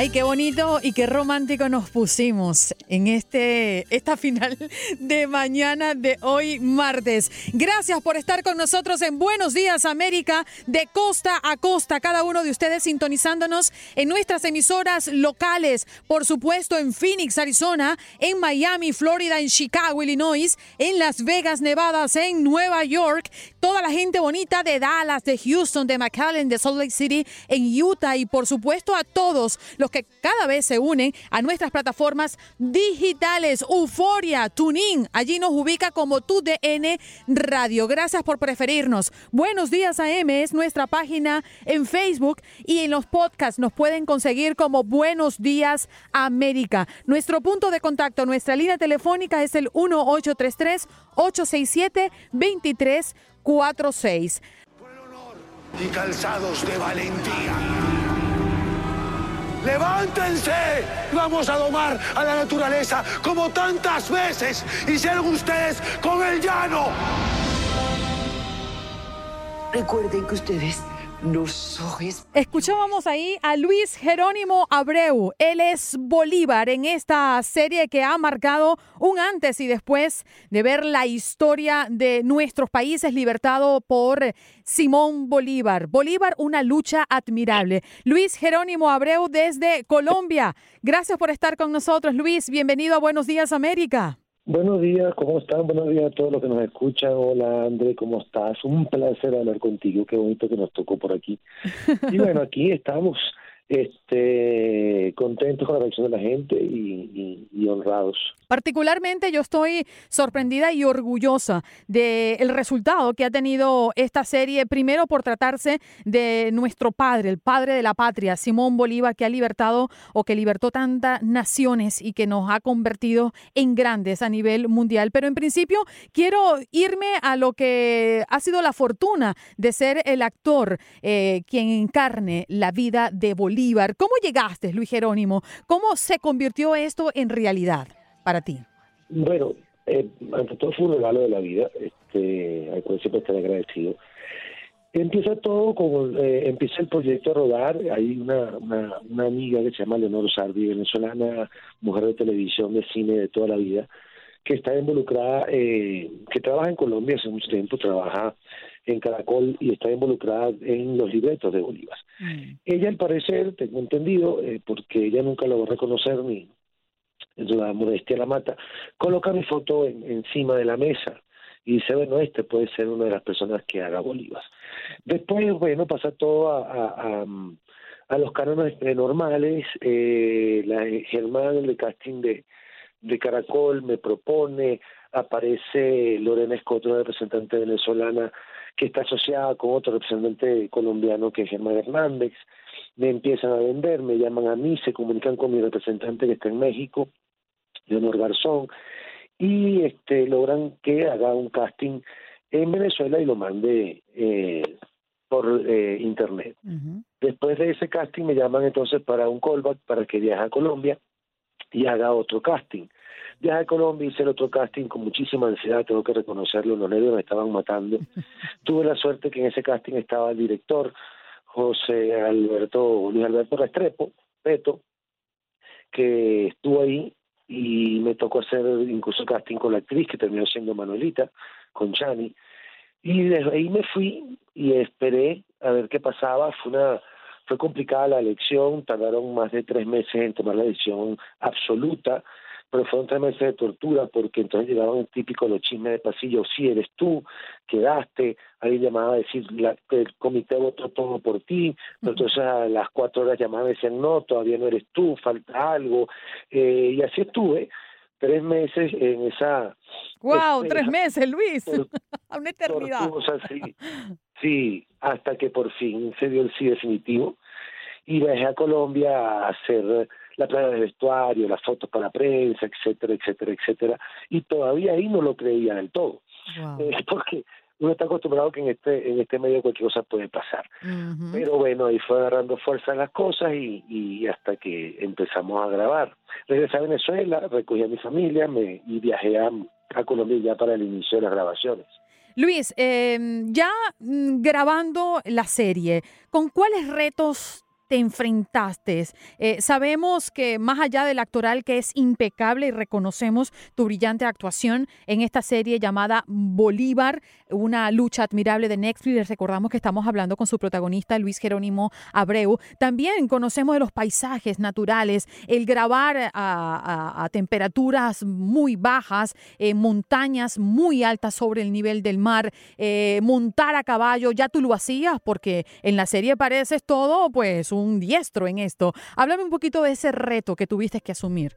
Ay, qué bonito y qué romántico nos pusimos en este esta final de mañana de hoy martes. Gracias por estar con nosotros en Buenos Días América de costa a costa, cada uno de ustedes sintonizándonos en nuestras emisoras locales, por supuesto en Phoenix, Arizona, en Miami, Florida, en Chicago, Illinois, en Las Vegas, Nevada, en Nueva York, toda la gente bonita de Dallas, de Houston, de McAllen, de Salt Lake City, en Utah y por supuesto a todos los que cada vez se unen a nuestras plataformas digitales. Euforia, TuneIn, allí nos ubica como TUDN Radio. Gracias por preferirnos. Buenos días AM es nuestra página en Facebook y en los podcasts nos pueden conseguir como Buenos Días América. Nuestro punto de contacto, nuestra línea telefónica es el 1833 867 2346. Y calzados de valentía. Levántense, vamos a domar a la naturaleza como tantas veces hicieron ustedes con el llano. Recuerden que ustedes Escuchábamos ahí a Luis Jerónimo Abreu. Él es Bolívar en esta serie que ha marcado un antes y después de ver la historia de nuestros países libertado por Simón Bolívar. Bolívar, una lucha admirable. Luis Jerónimo Abreu desde Colombia. Gracias por estar con nosotros, Luis. Bienvenido a Buenos Días América. Buenos días, ¿cómo están? Buenos días a todos los que nos escuchan. Hola, André, ¿cómo estás? Un placer hablar contigo. Qué bonito que nos tocó por aquí. Y bueno, aquí estamos este, contentos con la reacción de la gente y, honrados. Particularmente yo estoy sorprendida y orgullosa del resultado que ha tenido esta serie, primero por tratarse de nuestro padre, el padre de la patria, Simón Bolívar, que ha libertado o que libertó tantas naciones y que nos ha convertido en grandes a nivel mundial. Pero en principio quiero irme a lo que ha sido la fortuna de ser el actor eh, quien encarne la vida de Bolívar ¿Cómo llegaste, Luis Jerónimo? ¿Cómo se convirtió esto en realidad para ti? Bueno, eh, ante todo fue un regalo de la vida, este, al cual siempre estaré agradecido. Empieza todo con, eh, empieza el proyecto a rodar, hay una, amiga que se llama Leonor Sardi, venezolana, mujer de televisión, de cine de toda la vida, que está involucrada, eh, que trabaja en Colombia hace mucho tiempo, trabaja en Caracol y está involucrada en los libretos de Bolívar. Mm. Ella, al parecer, tengo entendido, eh, porque ella nunca lo va a reconocer ni en la modestia la mata, coloca mi foto encima de la mesa y dice, bueno, este puede ser una de las personas que haga Bolívar. Después, bueno, pasa todo a, a, los cánones normales, eh, la Germán, el de casting de, de Caracol, me propone, aparece Lorena Escoto, representante venezolana, que está asociada con otro representante colombiano que es Germán Hernández, me empiezan a vender, me llaman a mí, se comunican con mi representante que está en México, Leonor Garzón, y este logran que haga un casting en Venezuela y lo mande eh, por eh, internet. Después de ese casting me llaman entonces para un callback para que viaje a Colombia y haga otro casting. Viajé a Colombia, hice el otro casting con muchísima ansiedad, tengo que reconocerlo, los nervios me estaban matando. Tuve la suerte que en ese casting estaba el director, José Alberto, Luis Alberto Restrepo, Peto, que estuvo ahí y me tocó hacer incluso casting con la actriz que terminó siendo Manuelita, con Chani. Y desde ahí me fui y esperé a ver qué pasaba. Fue una fue complicada la elección, tardaron más de tres meses en tomar la decisión absoluta pero fueron tres meses de tortura porque entonces llegaban un típico los chismes de pasillo, si eres tú, quedaste, alguien llamaba a decir la, el comité votó todo por ti, pero entonces a las cuatro horas llamaban y decían no, todavía no eres tú, falta algo, eh, y así estuve tres meses en esa... ¡Wow! tres meses, Luis. Una eternidad. sí, sí, hasta que por fin se dio el sí definitivo y viajé a Colombia a hacer la playa de vestuario, las fotos para la prensa, etcétera, etcétera, etcétera. Y todavía ahí no lo creía del todo. Eh, porque uno está acostumbrado que en este en este medio cualquier cosa puede pasar. Pero bueno, ahí fue agarrando fuerza las cosas y, y hasta que empezamos a grabar. Regresé a Venezuela, recogí a mi familia me, y viajé a, a Colombia ya para el inicio de las grabaciones. Luis, eh, ya mm, grabando la serie, ¿con cuáles retos te enfrentaste. Eh, sabemos que más allá del actoral que es impecable y reconocemos tu brillante actuación en esta serie llamada Bolívar, una lucha admirable de Netflix, les recordamos que estamos hablando con su protagonista Luis Jerónimo Abreu. También conocemos de los paisajes naturales, el grabar a, temperaturas muy bajas, eh, montañas muy altas sobre el nivel del mar, eh, montar a caballo, ya tú lo hacías porque en la serie pareces todo pues un diestro en esto. Háblame un poquito de ese reto que tuviste que asumir.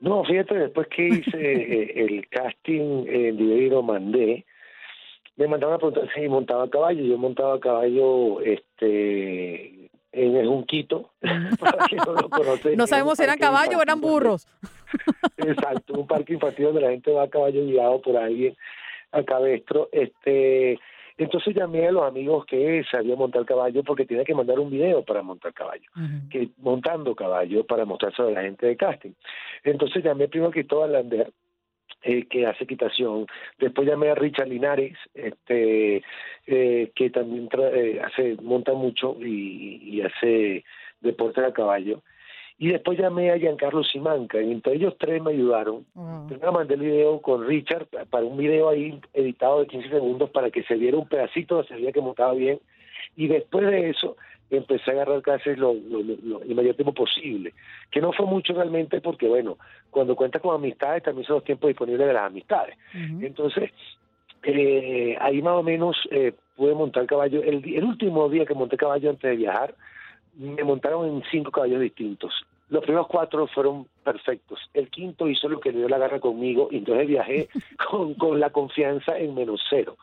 No, fíjate, después que hice eh, el casting en Divino mandé, me mandaron a preguntar si montaba a caballo. Yo montaba a caballo este en el Junquito, no, sabemos si eran caballos o eran burros. Exacto, un parque infantil donde la gente va a caballo guiado por alguien a cabestro. Este, entonces llamé a los amigos que sabían montar caballo porque tenía que mandar un video para montar caballo, que montando caballo para mostrarse a la gente de casting. Entonces llamé primero que todo a Lander, eh, que hace equitación. Después llamé a Richard Linares, este, eh, que también eh, hace, monta mucho y, y hace deporte a caballo. Y después llamé a Giancarlo Simanca, y entre ellos tres me ayudaron. Primero mandé el video con Richard para un video ahí editado de 15 segundos para que se viera un pedacito, se veía que montaba bien. Y después de eso empecé a agarrar clases lo, lo, el mayor tiempo posible, que no fue mucho realmente porque, bueno, cuando cuentas con amistades también son los tiempos disponibles de las amistades. Entonces, eh, ahí más o menos eh, pude montar caballo. El, el último día que monté caballo antes de viajar, me montaron en cinco caballos distintos. Los primeros cuatro fueron perfectos. El quinto hizo lo que le dio la garra conmigo y entonces viajé con, con la confianza en menos cero.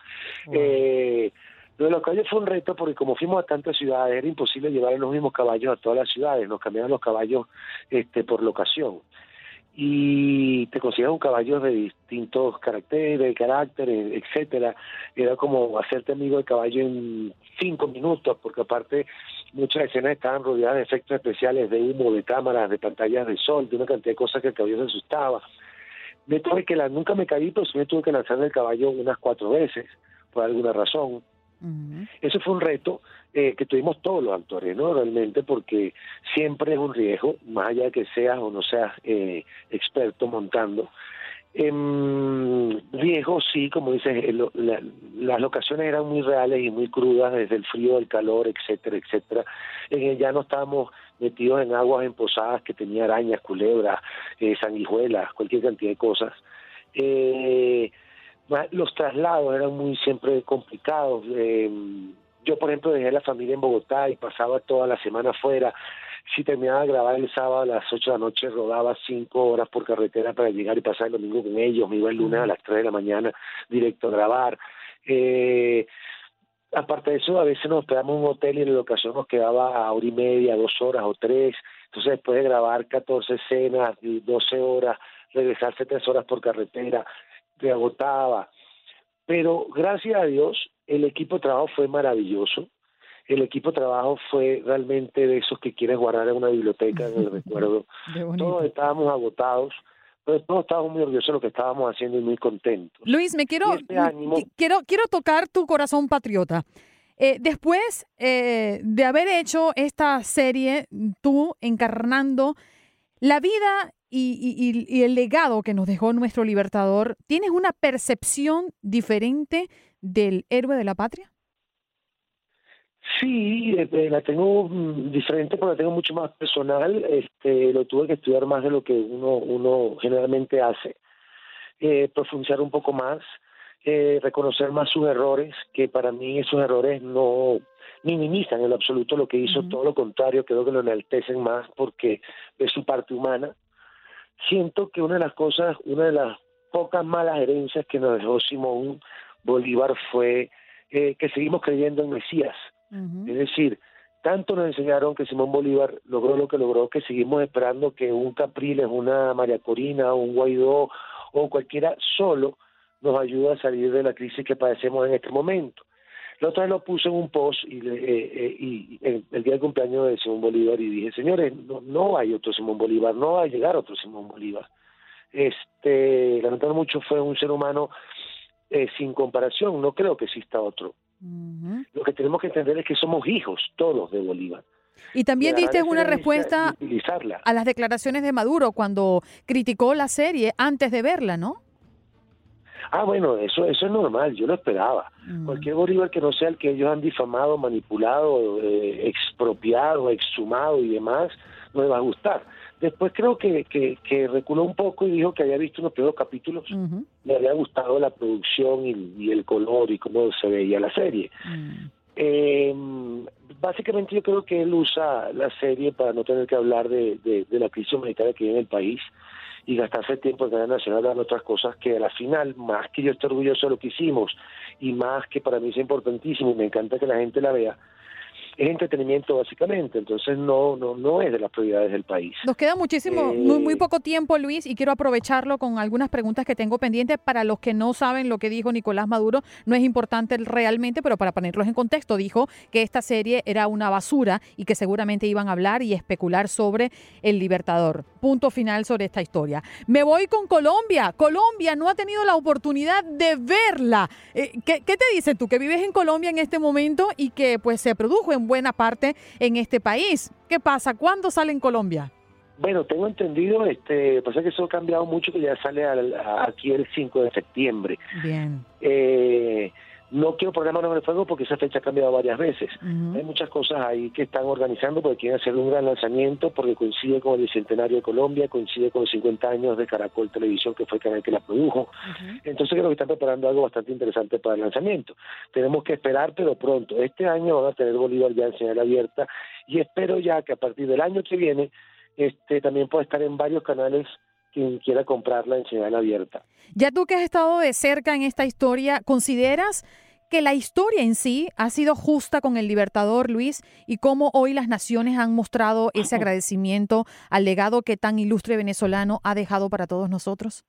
Eh, lo de los caballos fue un reto porque como fuimos a tantas ciudades era imposible llevar los mismos caballos a todas las ciudades, nos cambiaban los caballos este, por locación y te consigues un caballo de distintos caracteres, caracteres, etcétera. Era como hacerte amigo del caballo en cinco minutos, porque aparte muchas escenas estaban rodeadas de efectos especiales, de humo, de cámaras, de pantallas de sol, de una cantidad de cosas que el caballo se asustaba. Me tuve que la, nunca me caí, pero sí me tuve que lanzar el caballo unas cuatro veces, por alguna razón. Eso fue un reto eh, que tuvimos todos los actores. Realmente, porque siempre es un riesgo, más allá de que seas o no seas eh, experto montando. Eh, riesgo, sí, como dices, las locaciones eran muy reales y muy crudas, desde el frío, el calor, etcétera, etcétera. En el llano estábamos metidos en aguas emposadas que tenía arañas, culebras, eh, sanguijuelas, cualquier cantidad de cosas. Eh, los traslados eran muy siempre complicados. Eh, yo, por ejemplo, dejé la familia en Bogotá y pasaba toda la semana afuera. Si terminaba de grabar el sábado a las 8 de la noche, rodaba 5 horas por carretera para llegar y pasar el domingo con ellos. Me iba el lunes a las 3 de la mañana directo a grabar. Eh, aparte de eso, a veces nos hospedamos en un hotel y en la ocasión nos quedaba a hora y media, dos horas o tres. Entonces, después de grabar 14 escenas, 12 horas, regresarse tres horas por carretera, te agotaba. Pero gracias a Dios, el equipo de trabajo fue maravilloso. El equipo de trabajo fue realmente de esos que quieres guardar en una biblioteca, en el recuerdo. Todos estábamos agotados, pero todos estábamos muy orgullosos de lo que estábamos haciendo y muy contentos. Luis, me quiero, este quiero, quiero tocar tu corazón patriota. Eh, después eh, de haber hecho esta serie, tú encarnando la vida y, el legado que nos dejó nuestro libertador, ¿tienes una percepción diferente del héroe de la patria? Sí, eh, la tengo mm, diferente porque la tengo mucho más personal. Este, lo tuve que estudiar más de lo que uno, uno generalmente hace, eh, profundizar un poco más, eh, reconocer más sus errores, que para mí esos errores no minimizan en absoluto lo que hizo, todo lo contrario, creo que lo enaltecen más porque es su parte humana siento que una de las cosas, una de las pocas malas herencias que nos dejó Simón Bolívar fue eh, que seguimos creyendo en Mesías. Es decir, tanto nos enseñaron que Simón Bolívar logró lo que logró que seguimos esperando que un Capriles, una María Corina, un Guaidó o cualquiera solo nos ayude a salir de la crisis que padecemos en este momento. La otra vez lo puse en un post y, eh, eh, y el, día del cumpleaños de Simón Bolívar y dije, señores, no, no hay otro Simón Bolívar, no va a llegar otro Simón Bolívar. Este, lamentando mucho, fue un ser humano eh, sin comparación, no creo que exista otro. Lo que tenemos que entender es que somos hijos todos de Bolívar. Y también y diste una respuesta a las declaraciones de Maduro cuando criticó la serie antes de verla, ¿no? Ah, bueno, eso, eso es normal, yo lo esperaba. Mm. Cualquier Bolívar que no sea el que ellos han difamado, manipulado, eh, expropiado, exhumado y demás, no le va a gustar. Después creo que, que, que reculó un poco y dijo que había visto unos primeros capítulos, le había gustado la producción y, y el color y cómo se veía la serie. Eh, básicamente yo creo que él usa la serie para no tener que hablar de, de, de la crisis humanitaria que hay en el país y gastarse tiempo en cadena nacional dando otras cosas que a la final, más que yo esté orgulloso de lo que hicimos y más que para mí es importantísimo y me encanta que la gente la vea, es entretenimiento básicamente, entonces no no no es de las prioridades del país. Nos queda muchísimo, Eh, muy, muy poco tiempo, Luis, y quiero aprovecharlo con algunas preguntas que tengo pendientes. Para los que no saben lo que dijo Nicolás Maduro, no es importante realmente, pero para ponerlos en contexto, dijo que esta serie era una basura y que seguramente iban a hablar y especular sobre el Libertador. Punto final sobre esta historia. Me voy con Colombia. Colombia no ha tenido la oportunidad de verla. Eh, ¿qué, qué te dicen tú que vives en Colombia en este momento y que pues se produjo en buena parte en este país? ¿Qué pasa? ¿Cuándo sale en Colombia? Bueno, tengo entendido, este, pasa que eso ha cambiado mucho, que ya sale al- a- aquí el 5 de septiembre. Bien. Eh, no quiero poner la mano en el fuego porque esa fecha ha cambiado varias veces. Hay muchas cosas ahí que están organizando porque quieren hacer un gran lanzamiento porque coincide con el bicentenario de Colombia, coincide con los 50 años de Caracol Televisión, que fue el canal que la produjo. Entonces creo que están preparando algo bastante interesante para el lanzamiento. Tenemos que esperar, pero pronto. Este año van a tener Bolívar ya en señal abierta y espero ya que a partir del año que viene este también pueda estar en varios canales quien quiera comprarla en señal abierta. Ya tú que has estado de cerca en esta historia, ¿consideras que la historia en sí ha sido justa con el Libertador, Luis, y cómo hoy las naciones han mostrado ese agradecimiento al legado que tan ilustre venezolano ha dejado para todos nosotros?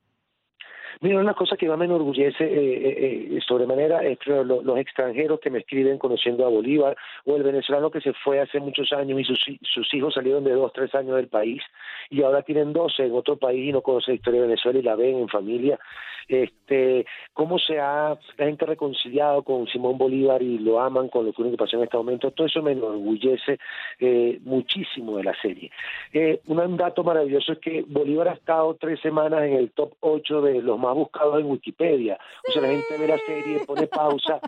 Mira, una cosa que más me enorgullece eh, eh, eh, sobremanera es que lo- los extranjeros que me escriben conociendo a Bolívar o el venezolano que se fue hace muchos años y sus, hi- sus hijos salieron de dos, tres años del país y ahora tienen 12 en otro país y no conocen la historia de Venezuela y la ven en familia. Este, cómo se ha la gente reconciliado con Simón Bolívar y lo aman con lo que pasó en este momento, todo eso me enorgullece eh, muchísimo de la serie. Eh, un dato maravilloso es que Bolívar ha estado tres semanas en el top 8 de los más buscados en Wikipedia. O sea, la gente ve la serie, pone pausa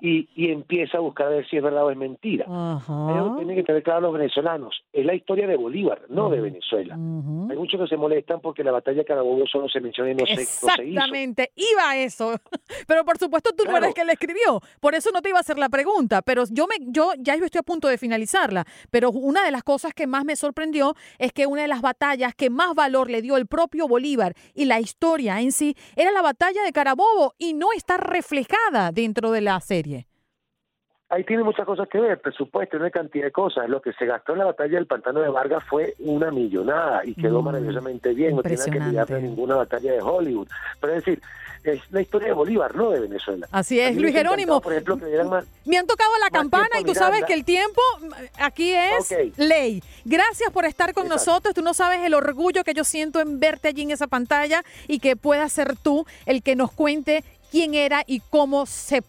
y, y empieza a buscar a ver si es verdad o es mentira. Ajá. tienen que tener claro los venezolanos, es la historia de Bolívar, no de Venezuela. Hay muchos que se molestan porque la batalla de Carabobo solo se menciona y no se, no se hizo. Exactamente, iba a eso. Pero por supuesto tú no eres que la escribió, por eso no te iba a hacer la pregunta, pero yo me yo ya yo estoy a punto de finalizarla, pero una de las cosas que más me sorprendió es que una de las batallas que más valor le dio el propio Bolívar y la historia en sí era la batalla de Carabobo y no está reflejada dentro de la serie. Ahí tiene muchas cosas que ver, presupuesto, una cantidad de cosas. Lo que se gastó en la batalla del pantano de Vargas fue una millonada y quedó Mm, maravillosamente bien, no tiene que de ninguna batalla de Hollywood. Pero es decir, es la historia de Bolívar, no de Venezuela. Así es, Luis Jerónimo. Por ejemplo, que dieran más. Me han tocado la campana y tú sabes Miranda. que el tiempo aquí es ley. Gracias por estar con Exacto. nosotros. Tú no sabes el orgullo que yo siento en verte allí en esa pantalla y que puedas ser tú el que nos cuente quién era y cómo se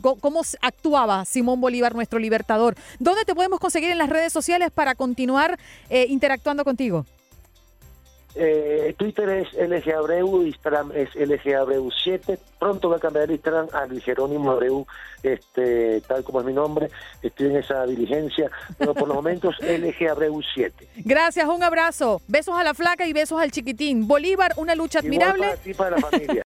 cómo actuaba Simón Bolívar, nuestro libertador. ¿Dónde te podemos conseguir en las redes sociales para continuar eh, interactuando contigo? Eh, Twitter es LG Abreu, Instagram es LG Abreu 7. Pronto voy a cambiar el Instagram a Jerónimo Abreu, este, tal como es mi nombre. Estoy en esa diligencia, pero por los momentos LG Abreu 7. Gracias, un abrazo. Besos a la flaca y besos al chiquitín. Bolívar, una lucha Igual admirable. para ti, para la familia.